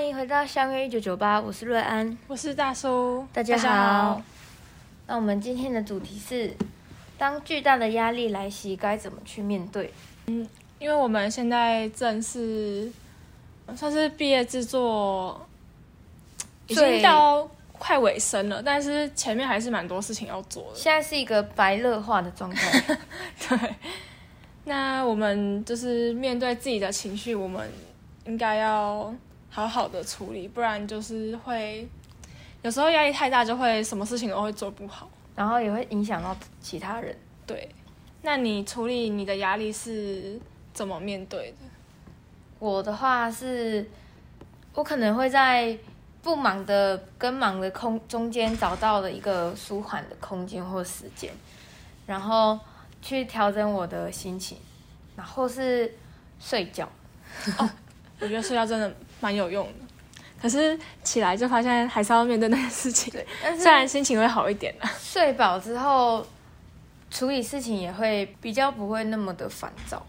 欢迎回到相约一九九八，我是瑞安，我是大叔，大家好。那我们今天的主题是：当巨大的压力来袭，该怎么去面对？嗯，因为我们现在正是算是毕业制作，已经到快尾声了，但是前面还是蛮多事情要做的。现在是一个白热化的状态。对。那我们就是面对自己的情绪，我们应该要好好的处理，不然就是会有时候压力太大，就会什么事情都会做不好，然后也会影响到其他人。对，那你处理你的压力是怎么面对的？我的话是，我可能会在不忙的跟忙的空中间找到了一个舒缓的空间或时间，然后。去调整我的心情，然后是睡觉。哦，我觉得睡觉真的蛮有用的。可是起来就发现还是要面对那些事情。对，但是虽然心情会好一点了。睡饱之后，处理事情也会比较不会那么的烦躁。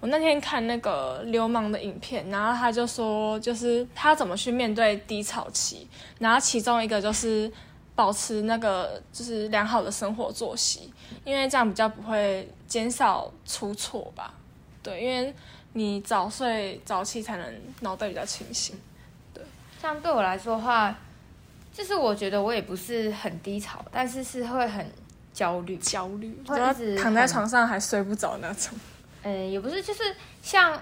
我那天看那个流氓的影片，然后他就说，就是他怎么去面对低潮期，然后其中一个就是。保持那个就是良好的生活作息，因为这样比较不会减少出错吧？对，因为你早睡早起才能脑袋比较清醒。对，像对我来说的话，就是我觉得我也不是很低潮，但是是会很焦虑，焦虑，会一直躺在床上还睡不着那种。嗯，也不是，就是像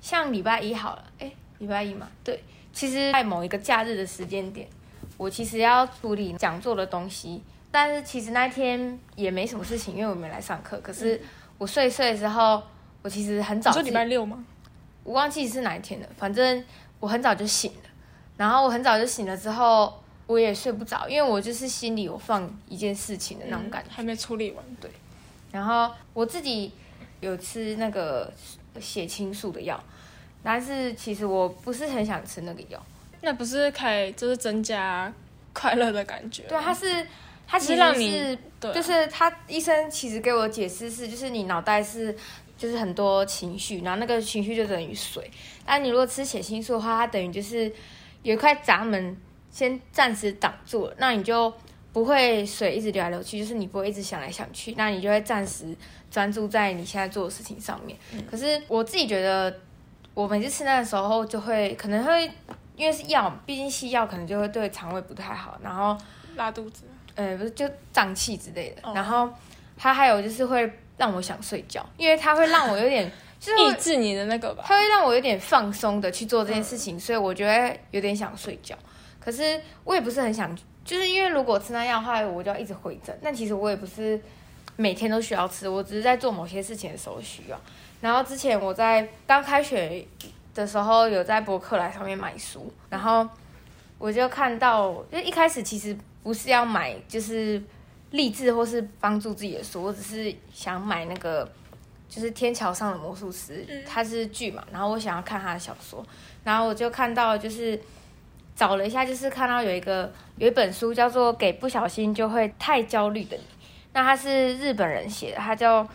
像礼拜一好了，哎，礼拜一嘛，对，其实在某一个假日的时间点。我其实要处理讲座的东西，但是其实那天也没什么事情，因为我没来上课。可是我睡睡的时候，我其实很早。就礼拜六吗？我忘记是哪一天了。反正我很早就醒了，然后我很早就醒了之后，我也睡不着，因为我就是心里有放一件事情的那种感觉，还没处理完。对。然后我自己有吃那个血清素的药，但是其实我不是很想吃那个药。那不是可以就是增加快乐的感觉？对，它是，它其实是，让你对就是他医生其实给我解释是，就是你脑袋是就是很多情绪，然后那个情绪就等于水。但你如果吃血清素的话，它等于就是有一块闸门先暂时挡住了，那你就不会水一直流来流去，就是你不会一直想来想去，那你就会暂时专注在你现在做的事情上面。嗯、可是我自己觉得，我每次吃那个时候就会可能会。因为是药，毕竟西药可能就会对肠胃不太好，然后拉肚子，呃，不是就胀气之类的。Oh. 然后它还有就是会让我想睡觉，因为它会让我有点 就是抑制你的那个吧，它会让我有点放松的去做这件事情，嗯、所以我觉得有点想睡觉。可是我也不是很想，就是因为如果吃那药的话，我就要一直回诊。但其实我也不是每天都需要吃，我只是在做某些事情的时候需要。然后之前我在刚开学。的时候有在博客来上面买书，然后我就看到，就一开始其实不是要买就是励志或是帮助自己的书，我只是想买那个就是天桥上的魔术师，它是剧嘛，然后我想要看他的小说，然后我就看到就是找了一下，就是看到有一个有一本书叫做《给不小心就会太焦虑的你》，那他是日本人写的，他叫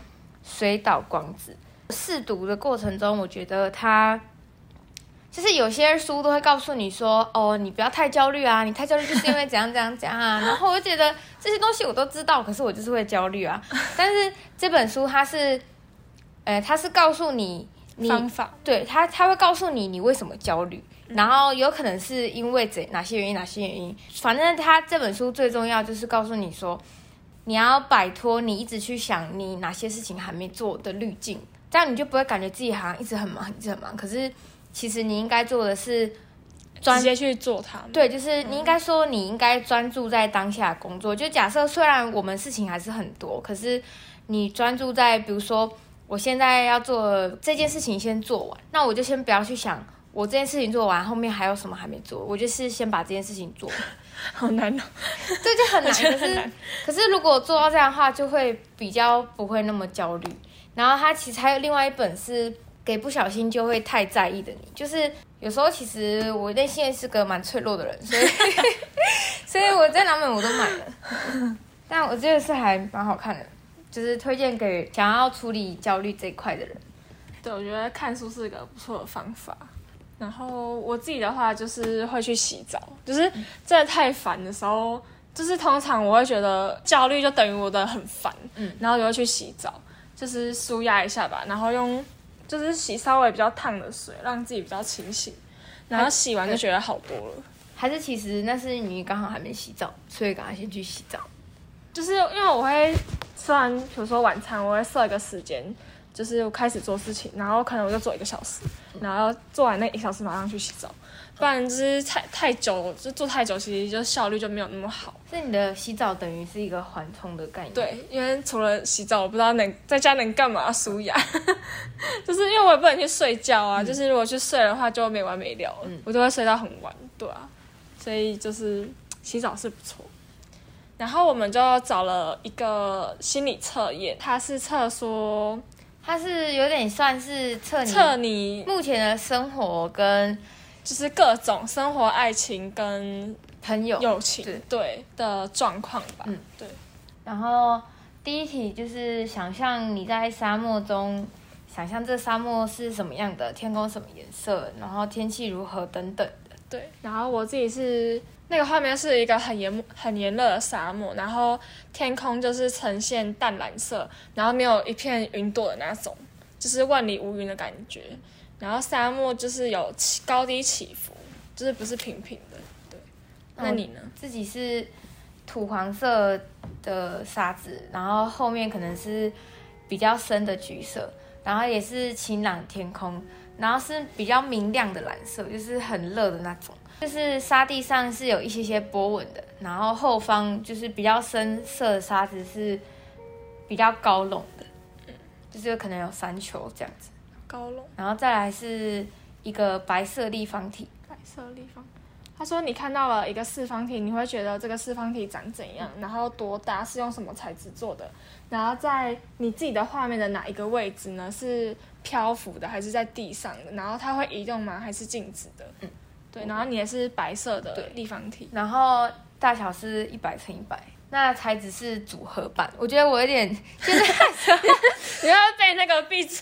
水岛光子。试读的过程中，我觉得他。就是有些书都会告诉你说，哦，你不要太焦虑啊，你太焦虑就是因为怎样怎样怎样啊。然后我就觉得这些东西我都知道，可是我就是会焦虑啊。但是这本书它是，呃，它是告诉你，你方法，对，它它会告诉你你为什么焦虑，然后有可能是因为怎哪些原因哪些原因。反正它这本书最重要就是告诉你说，你要摆脱你一直去想你哪些事情还没做的滤镜，这样你就不会感觉自己好像一直很忙，一直很忙。可是。其实你应该做的是专直接去做它。对，就是你应该说你应该专注在当下工作。就假设虽然我们事情还是很多，可是你专注在，比如说我现在要做这件事情先做完，那我就先不要去想我这件事情做完后面还有什么还没做，我就是先把这件事情做完。好难哦，这就很难。可是可是如果做到这样的话，就会比较不会那么焦虑。然后他其实还有另外一本是。给不小心就会太在意的你，就是有时候其实我内心也是个蛮脆弱的人，所以 所以我这两本我都买了，但我觉得是还蛮好看的，就是推荐给想要处理焦虑这一块的人。对，我觉得看书是一个不错的方法。然后我自己的话就是会去洗澡，就是真的太烦的时候，就是通常我会觉得焦虑就等于我的很烦，嗯，然后就会去洗澡，就是舒压一下吧，然后用就是洗稍微比较烫的水，让自己比较清醒，然后洗完就觉得好多了。还是其实那是你刚好还没洗澡，所以赶快先去洗澡。就是因为我会吃完，比如说晚餐，我会设一个时间。就是我开始做事情，然后可能我就做一个小时，然后做完那一小时马上去洗澡，不然就是太太久，就做太久，其实就效率就没有那么好。所以你的洗澡等于是一个缓冲的概念。对，因为除了洗澡，我不知道能在家能干嘛，舒压。就是因为我也不能去睡觉啊，嗯、就是如果去睡的话就没完没了，嗯、我就会睡到很晚，对啊。所以就是洗澡是不错。然后我们就找了一个心理测验，它是测说。它是有点算是测测你目前的生活跟就是各种生活、爱情跟朋友、友情对，对的状况吧。嗯，对。然后第一题就是想象你在沙漠中，想象这沙漠是什么样的，天空什么颜色，然后天气如何等等的。对。然后我自己是。那个画面是一个很炎很炎热的沙漠，然后天空就是呈现淡蓝色，然后没有一片云朵的那种，就是万里无云的感觉。然后沙漠就是有起高低起伏，就是不是平平的。对，那你呢？自己是土黄色的沙子，然后后面可能是比较深的橘色，然后也是晴朗天空，然后是比较明亮的蓝色，就是很热的那种。就是沙地上是有一些些波纹的，然后后方就是比较深色的沙子是比较高隆的，嗯，就是可能有山丘这样子，高楼，然后再来是一个白色立方体，白色立方。他说你看到了一个四方体，你会觉得这个四方体长怎样？然后多大？是用什么材质做的？然后在你自己的画面的哪一个位置呢？是漂浮的还是在地上的？然后它会移动吗？还是静止的？嗯。对，然后你也是白色的立方体，然后大小是一百乘一百，那材质是组合版。我觉得我有点就是 你要被那个壁纸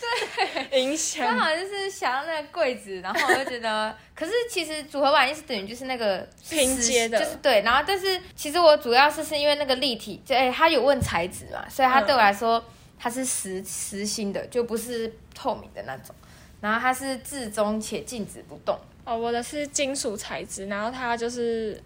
影响，刚好就是想要那个柜子，然后我就觉得，可是其实组合版意思等于就是那个拼接的，就是对。然后但是其实我主要是是因为那个立体，就哎，它有问材质嘛，所以它对我来说它是实实心的，就不是透明的那种。然后它是至中且静止不动。哦，我的是金属材质，然后它就是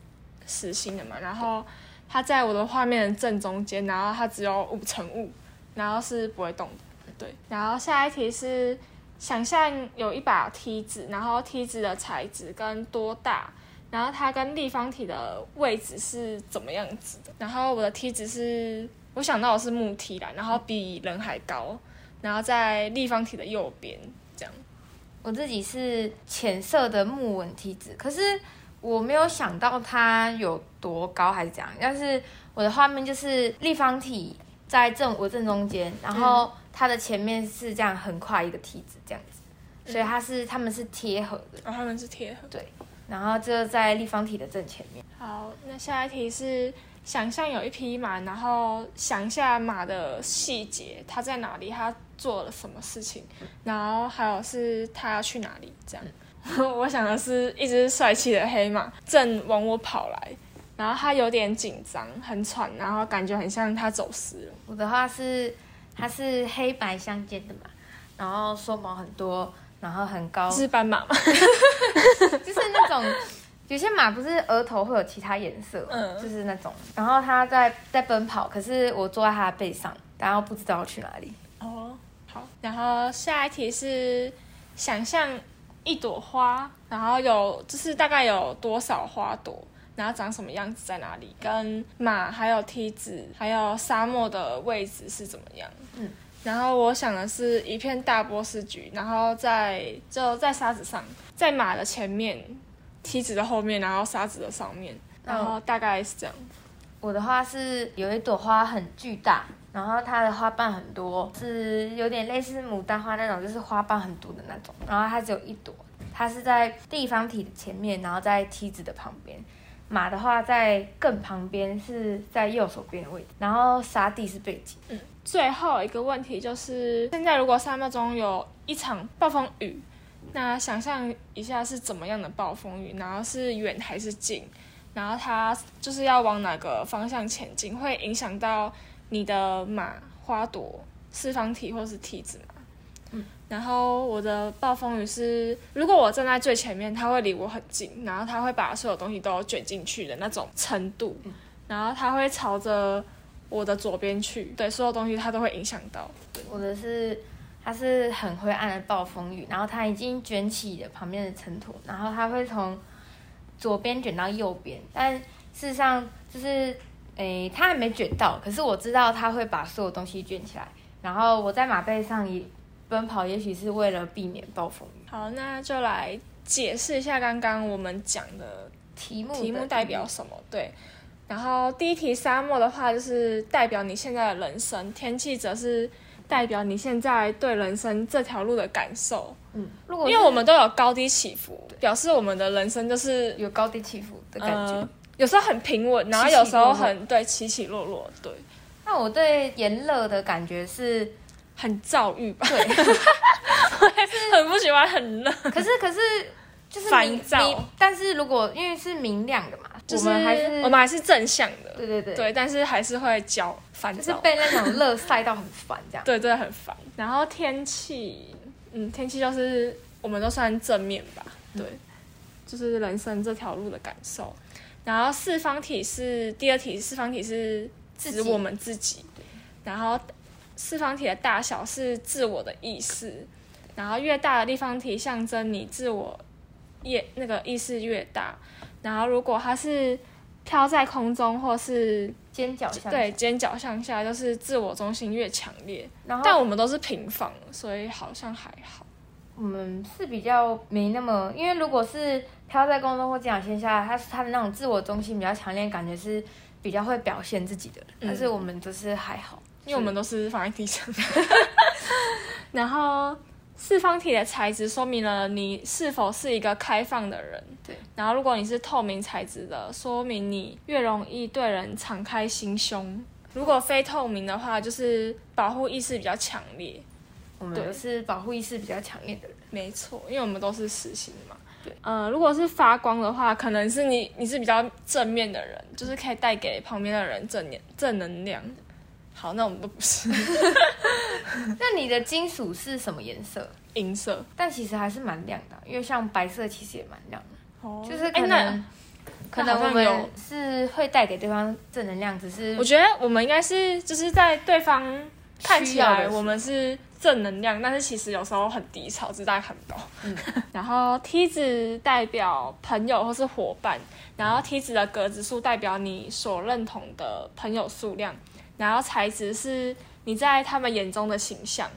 实心的嘛，然后它在我的画面正中间，然后它只有五层雾，然后是不会动的，对。然后下一题是想象有一把梯子，然后梯子的材质跟多大，然后它跟立方体的位置是怎么样子的？然后我的梯子是，我想到的是木梯啦，然后比人还高，然后在立方体的右边这样。我自己是浅色的木纹梯子，可是我没有想到它有多高还是怎样。但是我的画面就是立方体在正我正中间，然后它的前面是这样横跨一个梯子这样子，所以它是它们是贴合的。哦，他们是贴合。对，然后就在立方体的正前面。好，那下一题是想象有一匹马，然后想一下马的细节，它在哪里？它。做了什么事情，然后还有是它要去哪里？这样，我想的是一只帅气的黑马正往我跑来，然后它有点紧张，很喘，然后感觉很像它走失了。我的话是，它是黑白相间的嘛，然后鬃毛很多，然后很高，是斑马吗？就是那种有些马不是额头会有其他颜色，嗯，就是那种。然后它在在奔跑，可是我坐在它的背上，然后不知道去哪里。哦。好，然后下一题是想象一朵花，然后有就是大概有多少花朵，然后长什么样子，在哪里，跟马还有梯子还有沙漠的位置是怎么样？嗯，然后我想的是一片大波斯菊，然后在就在沙子上，在马的前面，梯子的后面，然后沙子的上面，然后大概是这样。我的话是有一朵花很巨大。然后它的花瓣很多，是有点类似牡丹花那种，就是花瓣很多的那种。然后它只有一朵，它是在立方体的前面，然后在梯子的旁边。马的话在更旁边，是在右手边的位置。然后沙地是背景。嗯，最后一个问题就是，现在如果沙漠中有一场暴风雨，那想象一下是怎么样的暴风雨，然后是远还是近，然后它就是要往哪个方向前进，会影响到你的马、花朵、四方体或是梯子嘛？嗯。然后我的暴风雨是，如果我站在最前面，它会离我很近，然后它会把所有东西都卷进去的那种程度，嗯、然后它会朝着我的左边去，对，所有东西它都会影响到。对，我的是。它是很灰暗的暴风雨，然后它已经卷起了旁边的尘土，然后它会从左边卷到右边，但事实上就是，诶，他还没卷到，可是我知道他会把所有东西卷起来，然后我在马背上也奔跑，也许是为了避免暴风雨。好，那就来解释一下刚刚我们讲的题目，题目代表什么？对，然后第一题沙漠的话就是代表你现在的人生，天气则是。代表你现在对人生这条路的感受，嗯，如果因为我们都有高低起伏，表示我们的人生就是有高低起伏的感觉，呃、有时候很平稳，然后有时候很对起起落落，对。那我对炎热的感觉是很躁郁吧？对，很不喜欢很热。可是可是就是烦躁，但是如果因为是明亮的嘛。就是我们还是我们还是正向的，对对对，对，但是还是会焦烦躁，就是被那种热晒到很烦这样。对对，很烦。然后天气，嗯，天气就是我们都算正面吧，对，嗯、就是人生这条路的感受。然后四方体是第二题，四方体是指我们自己，然后四方体的大小是自我的意识，然后越大的立方体象征你自我越那个意识越大。然后，如果它是飘在空中，或是尖角向对尖角向下，就是自我中心越强烈。然后，但我们都是平放，所以好像还好。我们是比较没那么，因为如果是飘在公众或尖角向下，它是它的那种自我中心比较强烈，感觉是比较会表现自己的。嗯、但是我们就是还好，因为我们都是放在地上。然后。四方体的材质说明了你是否是一个开放的人。对。然后，如果你是透明材质的，说明你越容易对人敞开心胸。如果非透明的话，就是保护意识比较强烈。我们都是保护意识比较强烈的人。没错，因为我们都是实心嘛。对。呃，如果是发光的话，可能是你你是比较正面的人，就是可以带给旁边的人正能正能量。好，那我们都不是。那你的金属是什么颜色？银色，但其实还是蛮亮的，因为像白色其实也蛮亮的。哦，就是可能、欸、可能我们是会带给对方正能量，只是我觉得我们应该是就是在对方看起来我们是正能量，但是其实有时候很低潮，只是大家看不到。嗯，然后梯子代表朋友或是伙伴，然后梯子的格子数代表你所认同的朋友数量。然后材质是你在他们眼中的形象，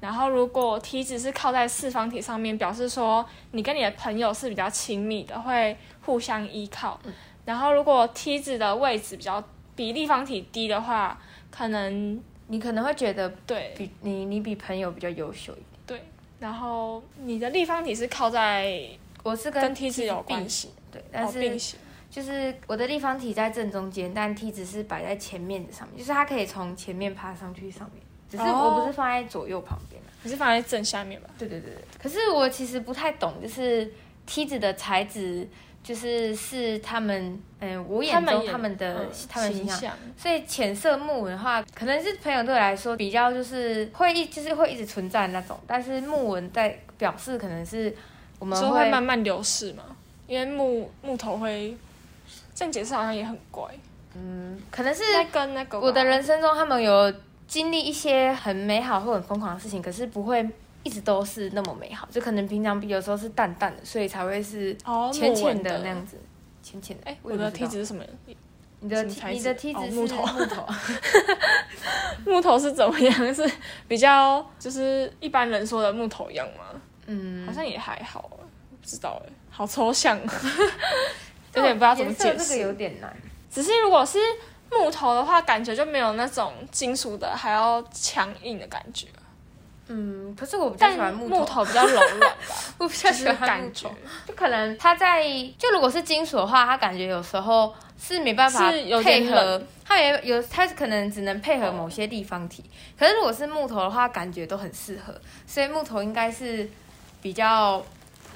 然后如果梯子是靠在四方体上面，表示说你跟你的朋友是比较亲密的，会互相依靠。然后如果梯子的位置比较比立方体低的话，可能你可能会觉得对，比你你比朋友比较优秀一点。对，然后你的立方体是靠在，我是跟梯子有关系，对，但是。就是我的立方体在正中间，但梯子是摆在前面的上面，就是它可以从前面爬上去上面，只是我不是放在左右旁边，你是放在正下面吧？对对对对。可是我其实不太懂，就是梯子的材质，就是是他们，嗯，我眼中他们的他们形象。所以浅色木纹的话，可能是朋友对我来说比较就是会一就是会一直存在的那种，但是木纹在表示可能是我们会，会慢慢流逝嘛，因为木木头会。这样解释好像也很怪，嗯，可能是跟那个我的人生中，他们有经历一些很美好或很疯狂的事情，可是不会一直都是那么美好，就可能平常比有时候是淡淡的，所以才会是浅浅的那样子，浅浅的。哎，我的梯子是什么？你的你的梯子是木头，木头，木头是怎么样？是比较就是一般人说的木头一样吗？嗯，好像也还好，不知道哎，好抽象。有点不知道怎么解释，这个有点难。只是如果是木头的话，感觉就没有那种金属的还要强硬的感觉。嗯，可是我比较喜欢木头，木头比较柔软吧。我比较喜欢感觉，就可能它在就如果是金属的话，它感觉有时候是没办法配合，它也有它可能只能配合某些立方体。可是如果是木头的话，感觉都很适合，所以木头应该是比较，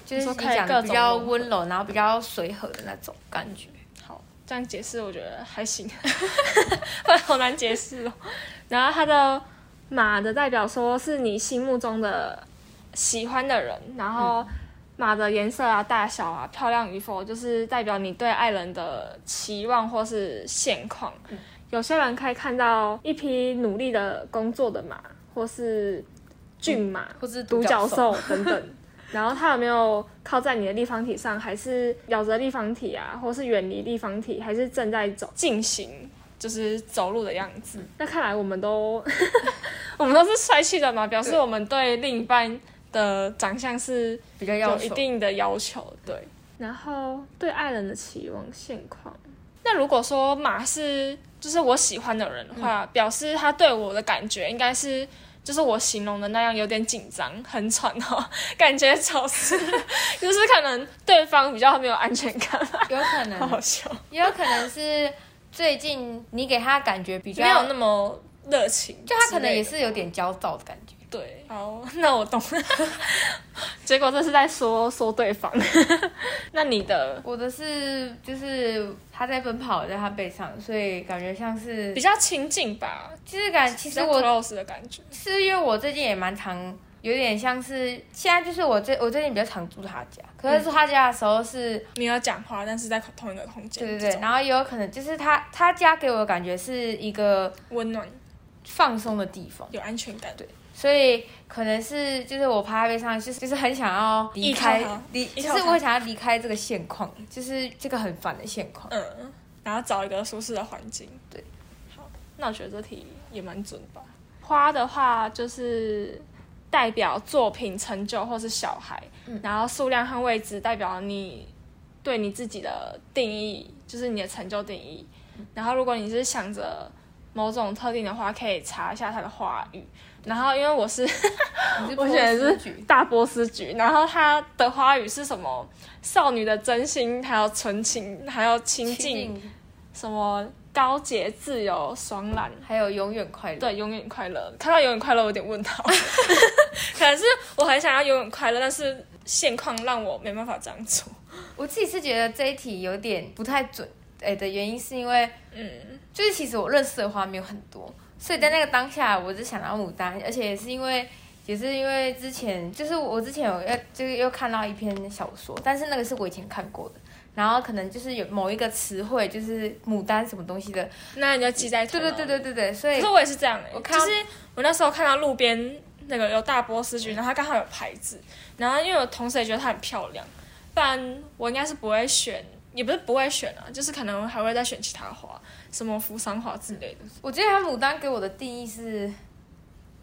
就是你讲的比较温柔，嗯、然后比较随和的那种感觉。好，这样解释我觉得还行，好难解释哦。然后它的马的代表说是你心目中的喜欢的人，然后马的颜色啊、大小啊、漂亮与否，就是代表你对爱人的期望或是现况。嗯、有些人可以看到一匹努力的工作的马，或是骏马，嗯、或是独角兽等等。然后它有没有靠在你的立方体上，还是咬着立方体啊，或是远离立方体，还是正在走进行？就是走路的样子。那看来我们都，我们都是帅气的嘛，表示我们对另一半的长相是比较有一定的要求。对，然后对爱人的期望现况。那如果说马是就是我喜欢的人的话，嗯、表示他对我的感觉应该是就是我形容的那样，有点紧张、很喘哦，感觉潮湿，就是可能对方比较没有安全感。有可能，好好笑，也有可能是。最近你给他感觉比较没有那么热情，就他可能也是有点焦躁的感觉。对，好，那我懂了。结果这是在说说对方。那你的，我的是就是他在奔跑，在他背上，所以感觉像是比较亲近吧。其实感，其实我 close 的感觉，是因为我最近也蛮常。有点像是现在，就是我最我最近比较常住他家，可是住他家的时候是没有讲话，但是在同一个空间。对对对，然后也有可能就是他他家给我的感觉是一个温暖、放松的地方，有安全感。对，所以可能是就是我趴在背上，就是就是很想要离开离，就是我想要离开这个现况，就是这个很烦的现况。嗯，然后找一个舒适的环境。对，好，那我觉得这题也蛮准吧。花的话就是。代表作品成就或是小孩，嗯、然后数量和位置代表你对你自己的定义，就是你的成就定义。嗯、然后如果你是想着某种特定的话，可以查一下它的花语。然后因为我是，是 我选的是大波斯菊，然后它的花语是什么？少女的真心，还有纯情，还有亲近，什么？高洁、自由、爽朗，还有永远快乐。对，永远快乐。看到永远快乐，我有点问号。可能是我很想要永远快乐，但是现况让我没办法这样做。我自己是觉得这一题有点不太准，哎的原因是因为，嗯，就是其实我认识的花没有很多，所以在那个当下，我只想到牡丹，而且也是因为，也是因为之前，就是我之前有要，就是又看到一篇小说，但是那个是我以前看过的。然后可能就是有某一个词汇，就是牡丹什么东西的，那你就记在对对对对对对，所以可是我也是这样哎、欸，我看就是我那时候看到路边那个有大波斯菊，然后它刚好有牌子，然后因为我同时也觉得它很漂亮，不然我应该是不会选，也不是不会选啊，就是可能还会再选其他花，什么扶桑花之类的。我觉得它牡丹给我的定义是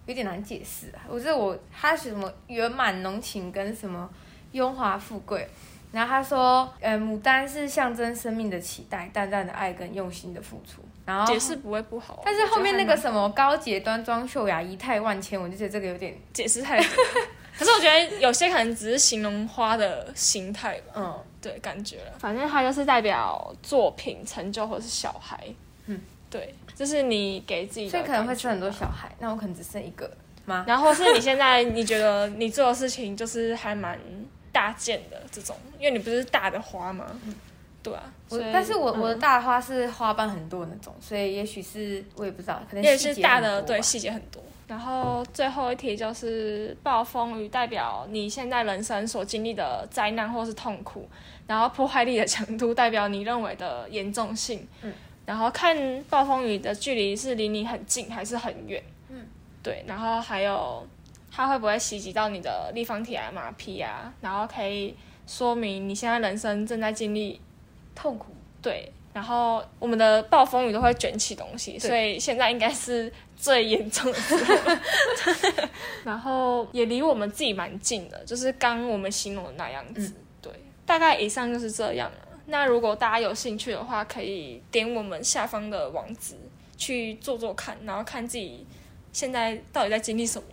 有点难解释啊，我觉得我它是什么圆满浓情跟什么雍华富贵。然后他说，呃，牡丹是象征生命的期待，淡淡的爱跟用心的付出。然后解释不会不好，但是后面那个什么高洁端庄秀雅仪态万千，我就觉得这个有点 解释太多。可是我觉得有些可能只是形容花的形态吧。嗯，对，感觉了。反正它就是代表作品成就或是小孩。嗯，对，就是你给自己的。所以可能会生很多小孩，那我可能只剩一个吗？然后是你现在你觉得你做的事情就是还蛮。大件的这种，因为你不是大的花吗？嗯、对啊，我但是我、嗯、我的大的花是花瓣很多那种，所以也许是我也不知道，可能也是大的，对，细节很多。然后最后一题就是暴风雨，代表你现在人生所经历的灾难或是痛苦，然后破坏力的强度代表你认为的严重性。嗯，然后看暴风雨的距离是离你很近还是很远？嗯，对，然后还有。它会不会袭击到你的立方体啊、马匹啊？然后可以说明你现在人生正在经历痛苦。对，然后我们的暴风雨都会卷起东西，所以现在应该是最严重的时候。然后也离我们自己蛮近的，就是刚我们形容的那样子。嗯、对，大概以上就是这样了。那如果大家有兴趣的话，可以点我们下方的网址去做做看，然后看自己现在到底在经历什么。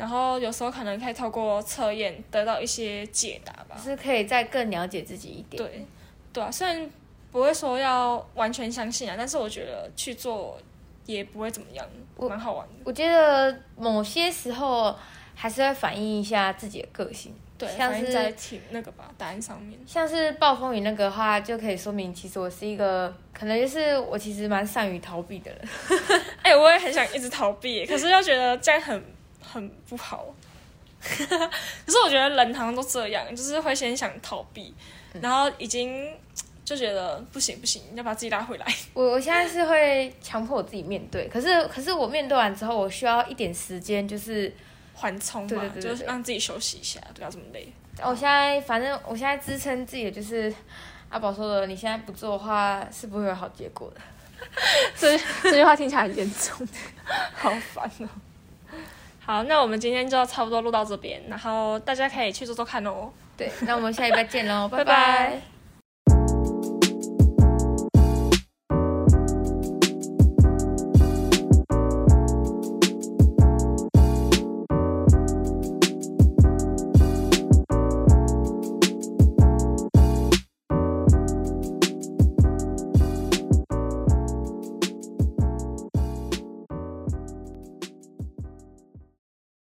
然后有时候可能可以透过测验得到一些解答吧，是可以再更了解自己一点。对，对啊，虽然不会说要完全相信啊，但是我觉得去做也不会怎么样，蛮好玩的。我觉得某些时候还是会反映一下自己的个性。对，像是在题那个吧答案上面，像是暴风雨那个的话，就可以说明其实我是一个，可能就是我其实蛮善于逃避的人。哎、欸，我也很想一直逃避，可是又觉得这样很很不好。可是我觉得人好像都这样，就是会先想逃避，然后已经 就觉得不行不行，要把自己拉回来。我我现在是会强迫我自己面对，可是可是我面对完之后，我需要一点时间，就是。缓冲嘛，对对对对对，就是让自己休息一下，不要这么累。我现在反正我现在支撑自己的就是阿宝说的，你现在不做的话是不会有好结果的。这这句话听起来很严重，好烦哦。好，那我们今天就差不多录到这边，然后大家可以去做做看哦。对，那我们下礼拜见喽，拜拜。